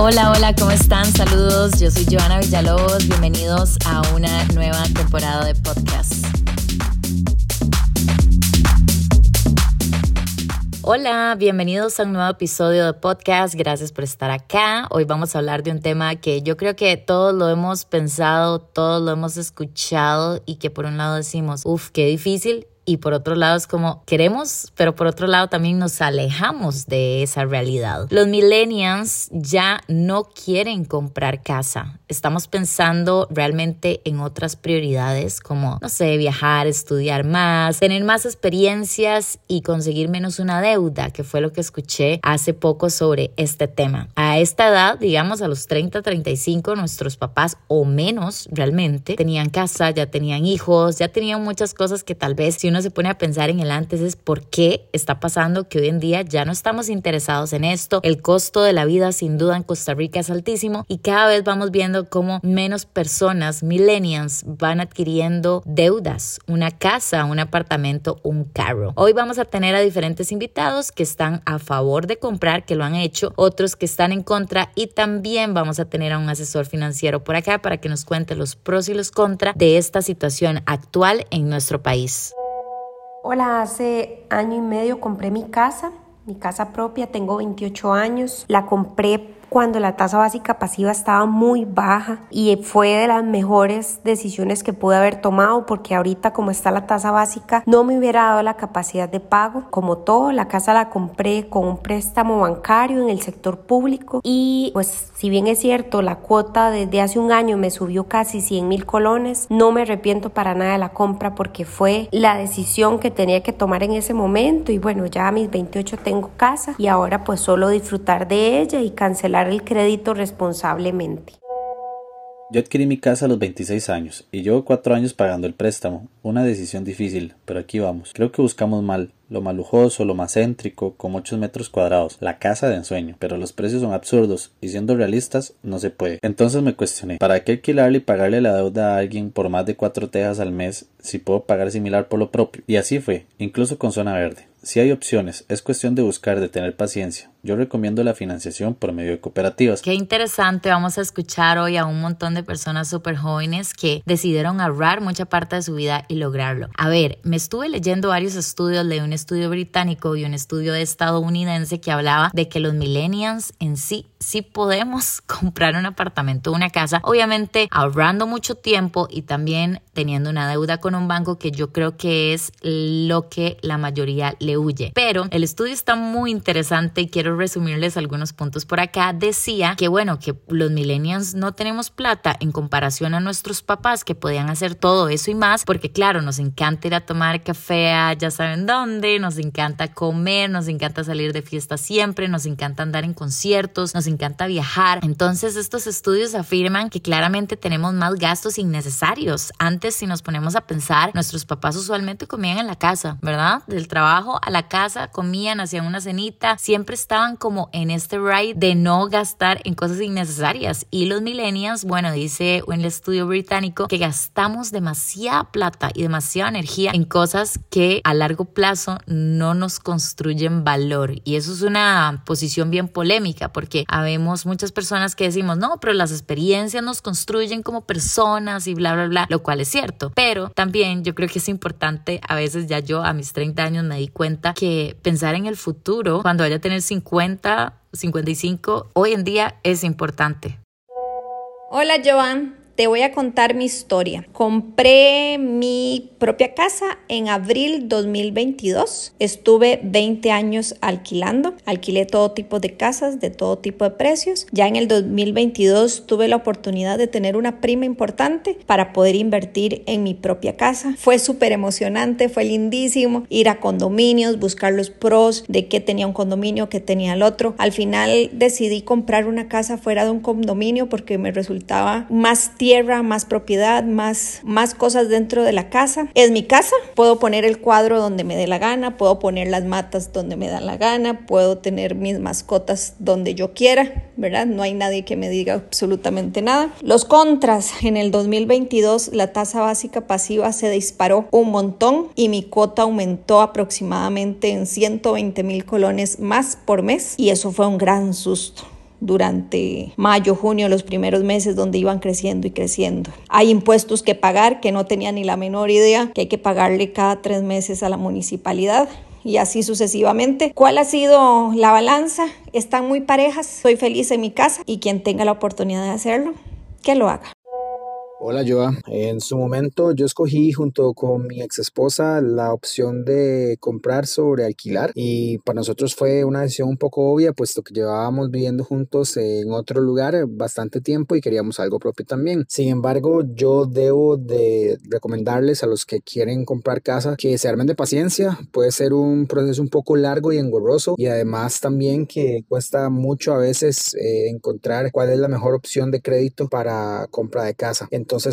Hola, hola, ¿cómo están? Saludos, yo soy Joana Villalobos, bienvenidos a una nueva temporada de podcast. Hola, bienvenidos a un nuevo episodio de podcast. Gracias por estar acá. Hoy vamos a hablar de un tema que yo creo que todos lo hemos pensado, todos lo hemos escuchado y que por un lado decimos, uff, qué difícil y por otro lado es como queremos, pero por otro lado también nos alejamos de esa realidad. Los millennials ya no quieren comprar casa. Estamos pensando realmente en otras prioridades como, no sé, viajar, estudiar más, tener más experiencias y conseguir menos una deuda, que fue lo que escuché hace poco sobre este tema. A esta edad, digamos a los 30, 35, nuestros papás o menos realmente tenían casa, ya tenían hijos, ya tenían muchas cosas que tal vez si uno se pone a pensar en el antes es por qué está pasando que hoy en día ya no estamos interesados en esto. El costo de la vida sin duda en Costa Rica es altísimo y cada vez vamos viendo cómo menos personas, millennials, van adquiriendo deudas, una casa, un apartamento, un carro. Hoy vamos a tener a diferentes invitados que están a favor de comprar, que lo han hecho, otros que están en contra y también vamos a tener a un asesor financiero por acá para que nos cuente los pros y los contras de esta situación actual en nuestro país. Hola, hace año y medio compré mi casa, mi casa propia, tengo 28 años. La compré cuando la tasa básica pasiva estaba muy baja y fue de las mejores decisiones que pude haber tomado porque ahorita como está la tasa básica no me hubiera dado la capacidad de pago. Como todo, la casa la compré con un préstamo bancario en el sector público y pues si bien es cierto la cuota desde hace un año me subió casi 100 mil colones, no me arrepiento para nada de la compra porque fue la decisión que tenía que tomar en ese momento y bueno ya a mis 28 tengo casa y ahora pues solo disfrutar de ella y cancelar el crédito responsablemente. Yo adquirí mi casa a los 26 años y llevo cuatro años pagando el préstamo. Una decisión difícil, pero aquí vamos. Creo que buscamos mal, lo más lujoso, lo más céntrico, con muchos metros cuadrados, la casa de ensueño, pero los precios son absurdos y siendo realistas no se puede. Entonces me cuestioné, ¿para qué alquilarle y pagarle la deuda a alguien por más de cuatro tejas al mes si puedo pagar similar por lo propio? Y así fue, incluso con zona verde. Si hay opciones, es cuestión de buscar, de tener paciencia. Yo recomiendo la financiación por medio de cooperativas. Qué interesante, vamos a escuchar hoy a un montón de personas súper jóvenes que decidieron ahorrar mucha parte de su vida y lograrlo. A ver, me estuve leyendo varios estudios, leí un estudio británico y un estudio estadounidense que hablaba de que los millennials en sí sí podemos comprar un apartamento una casa, obviamente ahorrando mucho tiempo y también teniendo una deuda con un banco que yo creo que es lo que la mayoría le huye. Pero el estudio está muy interesante y quiero resumirles algunos puntos por acá. Decía que bueno, que los millennials no tenemos plata en comparación a nuestros papás que podían hacer todo eso y más, porque claro, nos encanta ir a tomar café a ya saben dónde, nos encanta comer, nos encanta salir de fiesta siempre, nos encanta andar en conciertos, nos encanta viajar. Entonces estos estudios afirman que claramente tenemos más gastos innecesarios. Antes si nos ponemos a pensar, nuestros papás usualmente comían en la casa, ¿verdad? Del trabajo a la casa, comían, hacían una cenita, siempre estaban como en este ride de no gastar en cosas innecesarias. Y los millennials, bueno, dice un estudio británico que gastamos demasiada plata y demasiada energía en cosas que a largo plazo no nos construyen valor. Y eso es una posición bien polémica porque habemos muchas personas que decimos, no, pero las experiencias nos construyen como personas y bla, bla, bla, lo cual es cierto. Pero también yo creo que es importante, a veces ya yo a mis 30 años me di cuenta que pensar en el futuro, cuando vaya a tener 50, 55, hoy en día es importante. Hola Joan, te voy a contar mi historia. Compré mi propia casa en abril 2022. Estuve 20 años alquilando. Alquilé todo tipo de casas, de todo tipo de precios. Ya en el 2022 tuve la oportunidad de tener una prima importante para poder invertir en mi propia casa. Fue súper emocionante, fue lindísimo ir a condominios, buscar los pros de qué tenía un condominio, qué tenía el otro. Al final decidí comprar una casa fuera de un condominio porque me resultaba más tiempo tierra, más propiedad, más, más cosas dentro de la casa. Es mi casa, puedo poner el cuadro donde me dé la gana, puedo poner las matas donde me da la gana, puedo tener mis mascotas donde yo quiera, ¿verdad? No hay nadie que me diga absolutamente nada. Los contras, en el 2022 la tasa básica pasiva se disparó un montón y mi cuota aumentó aproximadamente en 120 mil colones más por mes y eso fue un gran susto durante mayo, junio, los primeros meses donde iban creciendo y creciendo. Hay impuestos que pagar que no tenía ni la menor idea que hay que pagarle cada tres meses a la municipalidad y así sucesivamente. ¿Cuál ha sido la balanza? Están muy parejas, soy feliz en mi casa y quien tenga la oportunidad de hacerlo, que lo haga. Hola Joa, en su momento yo escogí junto con mi ex esposa la opción de comprar sobre alquilar y para nosotros fue una decisión un poco obvia puesto que llevábamos viviendo juntos en otro lugar bastante tiempo y queríamos algo propio también. Sin embargo, yo debo de recomendarles a los que quieren comprar casa que se armen de paciencia, puede ser un proceso un poco largo y engorroso y además también que cuesta mucho a veces eh, encontrar cuál es la mejor opción de crédito para compra de casa.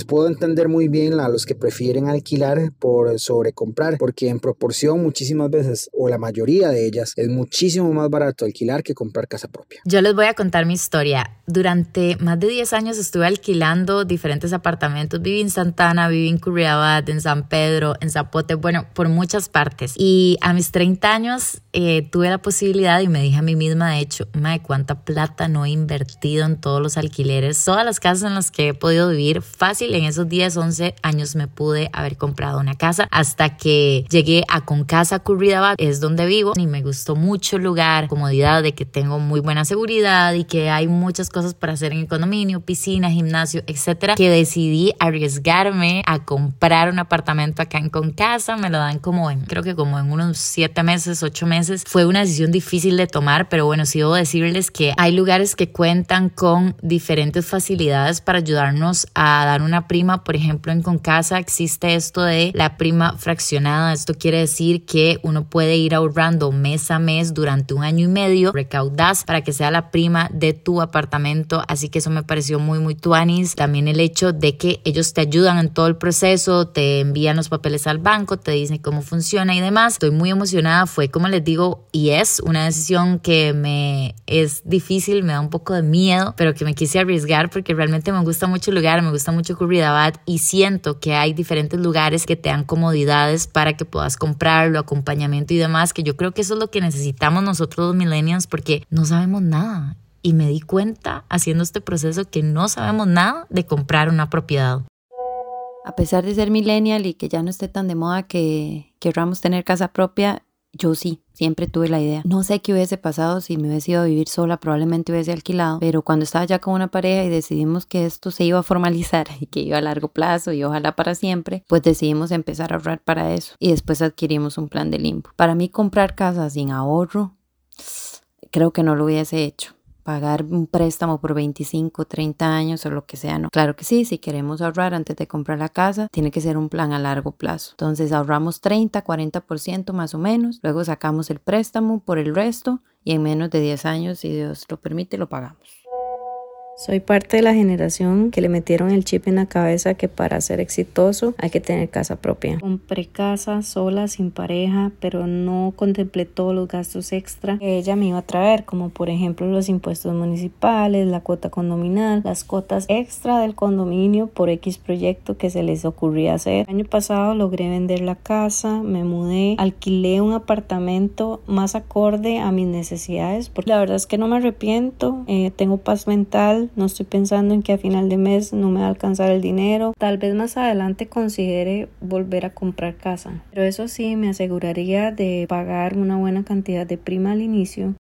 Puedo entender muy bien a los que prefieren alquilar por sobrecomprar, porque en proporción muchísimas veces, o la mayoría de ellas, es muchísimo más barato alquilar que comprar casa propia. Yo les voy a contar mi historia. Durante más de 10 años estuve alquilando diferentes apartamentos. Viví en Santana, viví en Curriabat, en San Pedro, en Zapote, bueno, por muchas partes. Y a mis 30 años eh, tuve la posibilidad y me dije a mí misma, de hecho, madre, cuánta plata no he invertido en todos los alquileres, todas las casas en las que he podido vivir fácil, en esos 10, 11 años me pude haber comprado una casa hasta que llegué a Con Casa Curridabat, es donde vivo y me gustó mucho el lugar, comodidad de que tengo muy buena seguridad y que hay muchas cosas para hacer en el condominio, piscina, gimnasio, etcétera, que decidí arriesgarme a comprar un apartamento acá en Con Casa, me lo dan como en, creo que como en unos 7 meses, 8 meses. Fue una decisión difícil de tomar, pero bueno, sí debo decirles que hay lugares que cuentan con diferentes facilidades para ayudarnos a dar una prima, por ejemplo, en Concasa existe esto de la prima fraccionada. Esto quiere decir que uno puede ir ahorrando mes a mes durante un año y medio, recaudas para que sea la prima de tu apartamento. Así que eso me pareció muy, muy tuanis. También el hecho de que ellos te ayudan en todo el proceso, te envían los papeles al banco, te dicen cómo funciona y demás. Estoy muy emocionada. Fue, como les digo, y es una decisión que me es difícil, me da un poco de miedo, pero que me quise arriesgar porque realmente me gusta mucho el lugar, me gusta mucho Y siento que hay diferentes lugares que te dan comodidades para que puedas comprarlo, acompañamiento y demás, que yo creo que eso es lo que necesitamos nosotros los millennials porque no sabemos nada. Y me di cuenta haciendo este proceso que no sabemos nada de comprar una propiedad. A pesar de ser millennial y que ya no esté tan de moda que querramos tener casa propia, yo sí, siempre tuve la idea. No sé qué hubiese pasado si me hubiese ido a vivir sola, probablemente hubiese alquilado, pero cuando estaba ya con una pareja y decidimos que esto se iba a formalizar y que iba a largo plazo y ojalá para siempre, pues decidimos empezar a ahorrar para eso y después adquirimos un plan de limbo. Para mí comprar casa sin ahorro, creo que no lo hubiese hecho pagar un préstamo por 25, 30 años o lo que sea, no. Claro que sí, si queremos ahorrar antes de comprar la casa, tiene que ser un plan a largo plazo. Entonces ahorramos 30, 40% más o menos, luego sacamos el préstamo por el resto y en menos de 10 años, si Dios lo permite, lo pagamos. Soy parte de la generación que le metieron el chip en la cabeza que para ser exitoso hay que tener casa propia. Compré casa sola, sin pareja, pero no contemplé todos los gastos extra que ella me iba a traer, como por ejemplo los impuestos municipales, la cuota condominal, las cuotas extra del condominio por X proyecto que se les ocurría hacer. El año pasado logré vender la casa, me mudé, alquilé un apartamento más acorde a mis necesidades, porque la verdad es que no me arrepiento, eh, tengo paz mental no estoy pensando en que a final de mes no me va a alcanzar el dinero. Tal vez más adelante considere volver a comprar casa. Pero eso sí, me aseguraría de pagar una buena cantidad de prima al inicio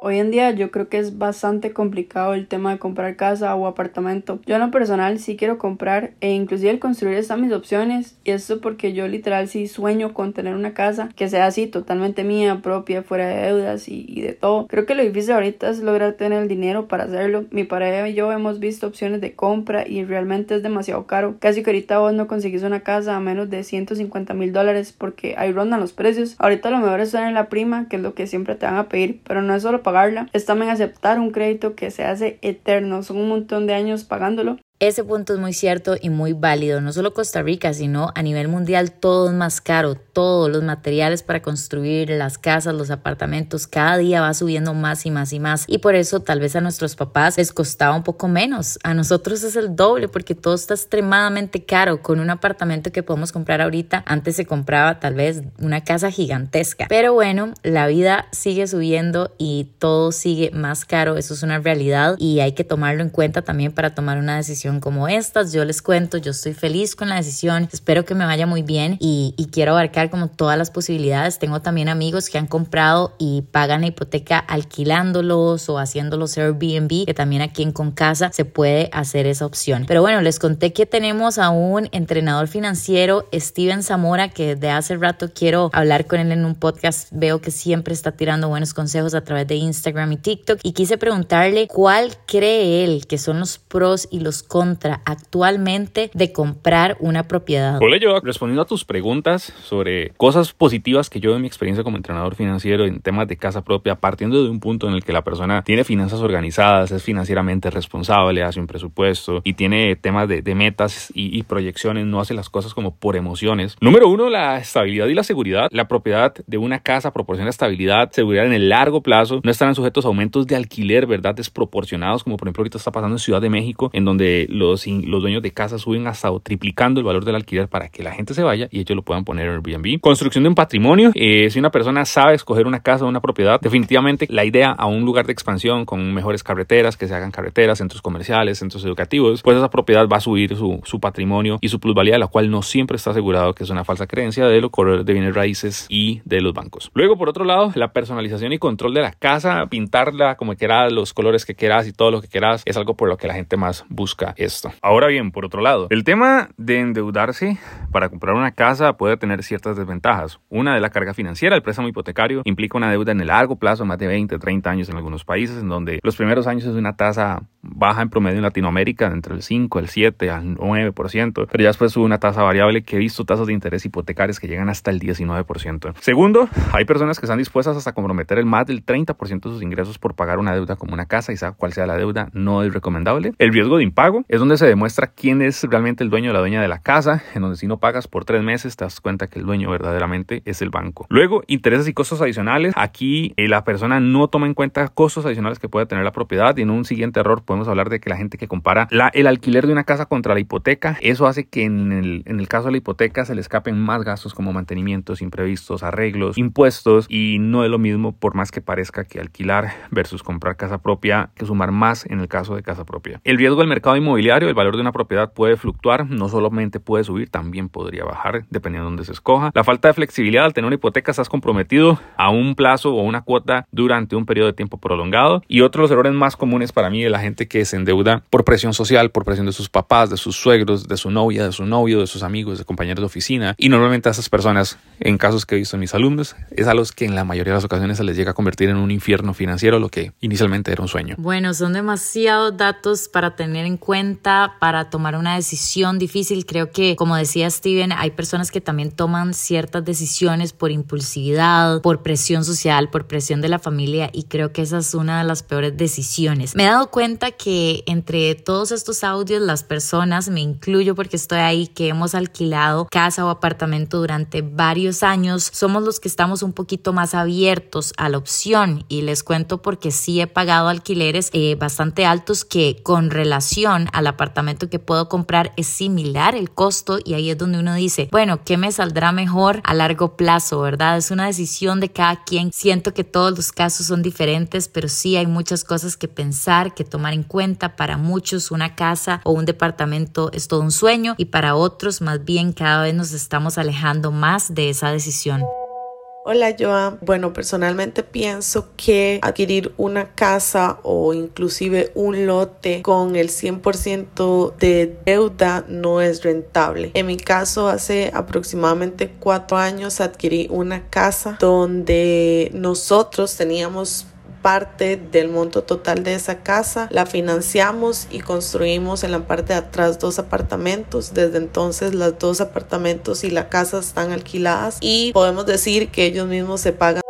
Hoy en día yo creo que es bastante complicado el tema de comprar casa o apartamento. Yo en lo personal sí quiero comprar e inclusive el construir están mis opciones y esto porque yo literal sí sueño con tener una casa que sea así totalmente mía, propia, fuera de deudas y, de todo. Creo que lo difícil ahorita es lograr tener el dinero para hacerlo. Mi pareja y yo hemos visto opciones de compra y realmente es demasiado caro. Casi que ahorita vos no conseguís una casa a menos de 150 mil dólares porque ahí rondan los precios. Ahorita lo mejor es tener la prima que es lo que siempre te van a pedir pero no es solo pagarla, es también aceptar un crédito que se hace eterno, son un montón de años pagándolo Ese punto es muy cierto y muy válido. No solo Costa Rica, sino a nivel mundial todo es más caro. Todos los materiales para construir las casas, los apartamentos, cada día va subiendo más y más y más. Y por eso tal vez a nuestros papás les costaba un poco menos. A nosotros es el doble porque todo está extremadamente caro. Con un apartamento que podemos comprar ahorita, antes se compraba tal vez una casa gigantesca. Pero bueno, la vida sigue subiendo y todo sigue más caro. Eso es una realidad y hay que tomarlo en cuenta también para tomar una decisión como estas. Yo les cuento, yo estoy feliz con la decisión, espero que me vaya muy bien y, quiero abarcar como todas las posibilidades. Tengo también amigos que han comprado y pagan la hipoteca alquilándolos o haciéndolos Airbnb, que también aquí en Concasa se puede hacer esa opción. Pero bueno, les conté que tenemos a un entrenador financiero, Steven Zamora, que desde hace rato quiero hablar con él en un podcast. Veo que siempre está tirando buenos consejos a través de Instagram y TikTok y quise preguntarle cuál cree él que son los pros y los contras contra actualmente de comprar una propiedad? Hola, yo respondiendo a tus preguntas sobre cosas positivas que yo en mi experiencia como entrenador financiero en temas de casa propia, partiendo de un punto en el que la persona tiene finanzas organizadas, es financieramente responsable, hace un presupuesto y tiene temas de, metas y, y proyecciones, no hace las cosas como por emociones. Número uno, la estabilidad y la seguridad. La propiedad de una casa proporciona estabilidad, seguridad en el largo plazo, no estarán sujetos a aumentos de alquiler, ¿verdad? Desproporcionados, como por ejemplo ahorita está pasando en Ciudad de México, en donde los, los dueños de casa suben hasta o triplicando el valor del alquiler para que la gente se vaya y ellos lo puedan poner en Airbnb. Construcción de un patrimonio. Eh, si una persona sabe escoger una casa o una propiedad, definitivamente la idea a un lugar de expansión con mejores carreteras, que se hagan carreteras, centros comerciales, centros educativos, pues esa propiedad va a subir su, su patrimonio y su plusvalía, la cual no siempre está asegurado, que es una falsa creencia de los corredores de bienes raíces y de los bancos. Luego, por otro lado, la personalización y control de la casa, pintarla como quieras, los colores que quieras y todo lo que quieras, es algo por lo que la gente más busca esto. Ahora bien, por otro lado, el tema de endeudarse para comprar una casa puede tener ciertas desventajas. Una de la carga financiera, el préstamo hipotecario implica una deuda en el largo plazo, más de 20, 30 años en algunos países, en donde los primeros años es una tasa baja en promedio en Latinoamérica, entre el 5, el 7, al 9%, pero ya después sube una tasa variable que he visto tasas de interés hipotecarias que llegan hasta el 19%. Segundo, hay personas que están dispuestas hasta comprometer el más del 30% de sus ingresos por pagar una deuda como una casa y sea cual sea la deuda, no es recomendable. El riesgo de impago es donde se demuestra quién es realmente el dueño o la dueña de la casa, en donde si no pagas por tres meses te das cuenta que el dueño verdaderamente es el banco. Luego, intereses y costos adicionales. Aquí eh, la persona no toma en cuenta costos adicionales que puede tener la propiedad y en un siguiente error podemos hablar de que la gente que compara el alquiler de una casa contra la hipoteca, eso hace que en el, en el caso de la hipoteca se le escapen más gastos como mantenimientos imprevistos, arreglos, impuestos y no es lo mismo por más que parezca que alquilar versus comprar casa propia, que sumar más en el caso de casa propia. El riesgo del mercado inmobiliario, el valor de una propiedad puede fluctuar, no solamente puede subir, también podría bajar dependiendo de dónde se escoja. La falta de flexibilidad al tener una hipoteca estás comprometido a un plazo o una cuota durante un periodo de tiempo prolongado. Y otro de los errores más comunes para mí de la gente que se endeuda por presión social, por presión de sus papás, de sus suegros, de su novia, de su novio, de sus amigos, de compañeros de oficina. Y normalmente a esas personas, en casos que he visto en mis alumnos, es a los que en la mayoría de las ocasiones se les llega a convertir en un infierno financiero, lo que inicialmente era un sueño. Bueno, son demasiados datos para tener en cuenta, para tomar una decisión difícil. Creo que, como decía Steven, hay personas que también toman ciertas decisiones por impulsividad, por presión social, por presión de la familia y creo que esa es una de las peores decisiones. Me he dado cuenta que entre todos estos audios las personas, me incluyo porque estoy ahí, que hemos alquilado casa o apartamento durante varios años, somos los que estamos un poquito más abiertos a la opción y les cuento porque sí he pagado alquileres eh, bastante altos que con relación al apartamento que puedo comprar es similar el costo y ahí es donde uno dice, bueno, ¿qué me saldrá mejor a largo plazo, verdad? Es una decisión de cada quien. Siento que todos los casos son diferentes, pero sí hay muchas cosas que pensar, que tomar en cuenta. Para muchos una casa o un departamento es todo un sueño y para otros más bien cada vez nos estamos alejando más de esa decisión. Hola Joan. Bueno, personalmente pienso que adquirir una casa o inclusive un lote con el 100% de deuda no es rentable. En mi caso, hace aproximadamente cuatro años adquirí una casa donde nosotros teníamos parte del monto total de esa casa, la financiamos y construimos en la parte de atrás dos apartamentos. Desde entonces los dos apartamentos y la casa están alquiladas y podemos decir que ellos mismos se pagan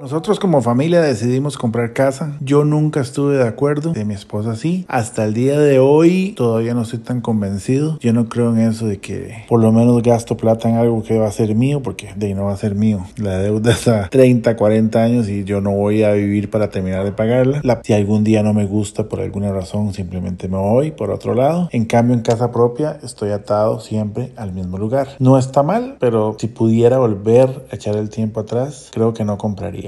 Nosotros como familia decidimos comprar casa. Yo nunca estuve de acuerdo, de mi esposa sí. Hasta el día de hoy todavía no estoy tan convencido. Yo no creo en eso de que por lo menos gasto plata en algo que va a ser mío, porque de ahí no va a ser mío. La deuda está 30, 40 años y yo no voy a vivir para terminar de pagarla. si algún día no me gusta por alguna razón, simplemente me voy por otro lado. En cambio, en casa propia estoy atado siempre al mismo lugar. No está mal, pero si pudiera volver a echar el tiempo atrás, creo que no compraría.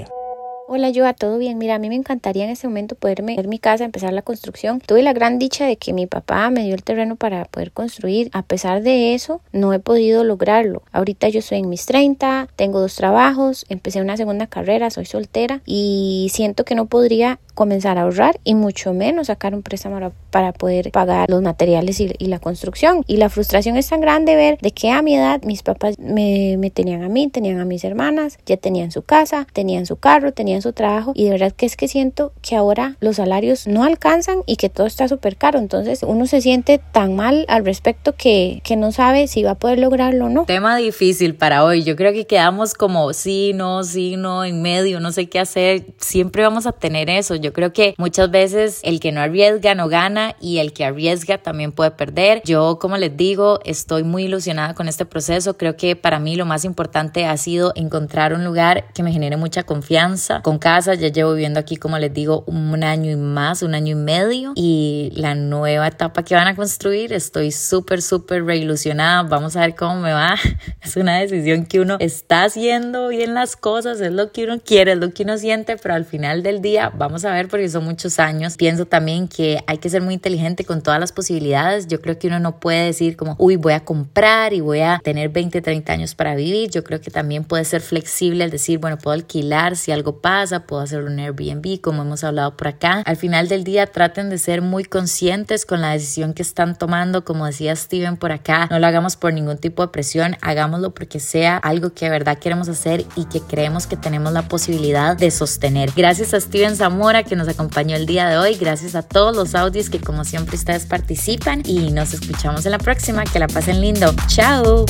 Hola, yo a todo bien. Mira, a mí me encantaría en este momento poderme ver mi casa, empezar la construcción. Tuve la gran dicha de que mi papá me dio el terreno para poder construir. A pesar de eso, no he podido lograrlo. Ahorita yo estoy en mis 30, tengo dos trabajos, empecé una segunda carrera, soy soltera y siento que no podría comenzar a ahorrar y mucho menos sacar un préstamo para poder pagar los materiales y, la construcción. Y la frustración es tan grande ver de que a mi edad mis papás me, me tenían a mí, tenían a mis hermanas, ya tenían su casa, tenían su carro, tenían su trabajo y de verdad que es que siento que ahora los salarios no alcanzan y que todo está súper caro. Entonces uno se siente tan mal al respecto que, que no sabe si va a poder lograrlo o no. Tema difícil para hoy. Yo creo que quedamos como sí, no, sí, no, en medio, no sé qué hacer. Siempre vamos a tener eso. Yo creo que muchas veces el que no arriesga no gana y el que arriesga también puede perder. Yo, como les digo, estoy muy ilusionada con este proceso. Creo que para mí lo más importante ha sido encontrar un lugar que me genere mucha confianza, con casa. Ya llevo viviendo aquí, como les digo, un año y más, un año y medio. Y la nueva etapa que van a construir, estoy súper, súper reilusionada. Vamos a ver cómo me va. Es una decisión que uno está haciendo bien las cosas, es lo que uno quiere, es lo que uno siente, pero al final del día vamos a ver porque son muchos años. Pienso también que hay que ser muy inteligente con todas las posibilidades. Yo creo que uno no puede decir como, uy, voy a comprar y voy a tener 20, 30 años para vivir. Yo creo que también puede ser flexible al decir, bueno, puedo alquilar si algo pasa puedo hacer un Airbnb, como hemos hablado por acá. Al final del día traten de ser muy conscientes con la decisión que están tomando, como decía Steven por acá, no lo hagamos por ningún tipo de presión, hagámoslo porque sea algo que de verdad queremos hacer y que creemos que tenemos la posibilidad de sostener. Gracias a Steven Zamora que nos acompañó el día de hoy, gracias a todos los audios que como siempre ustedes participan y nos escuchamos en la próxima, que la pasen lindo. Chao.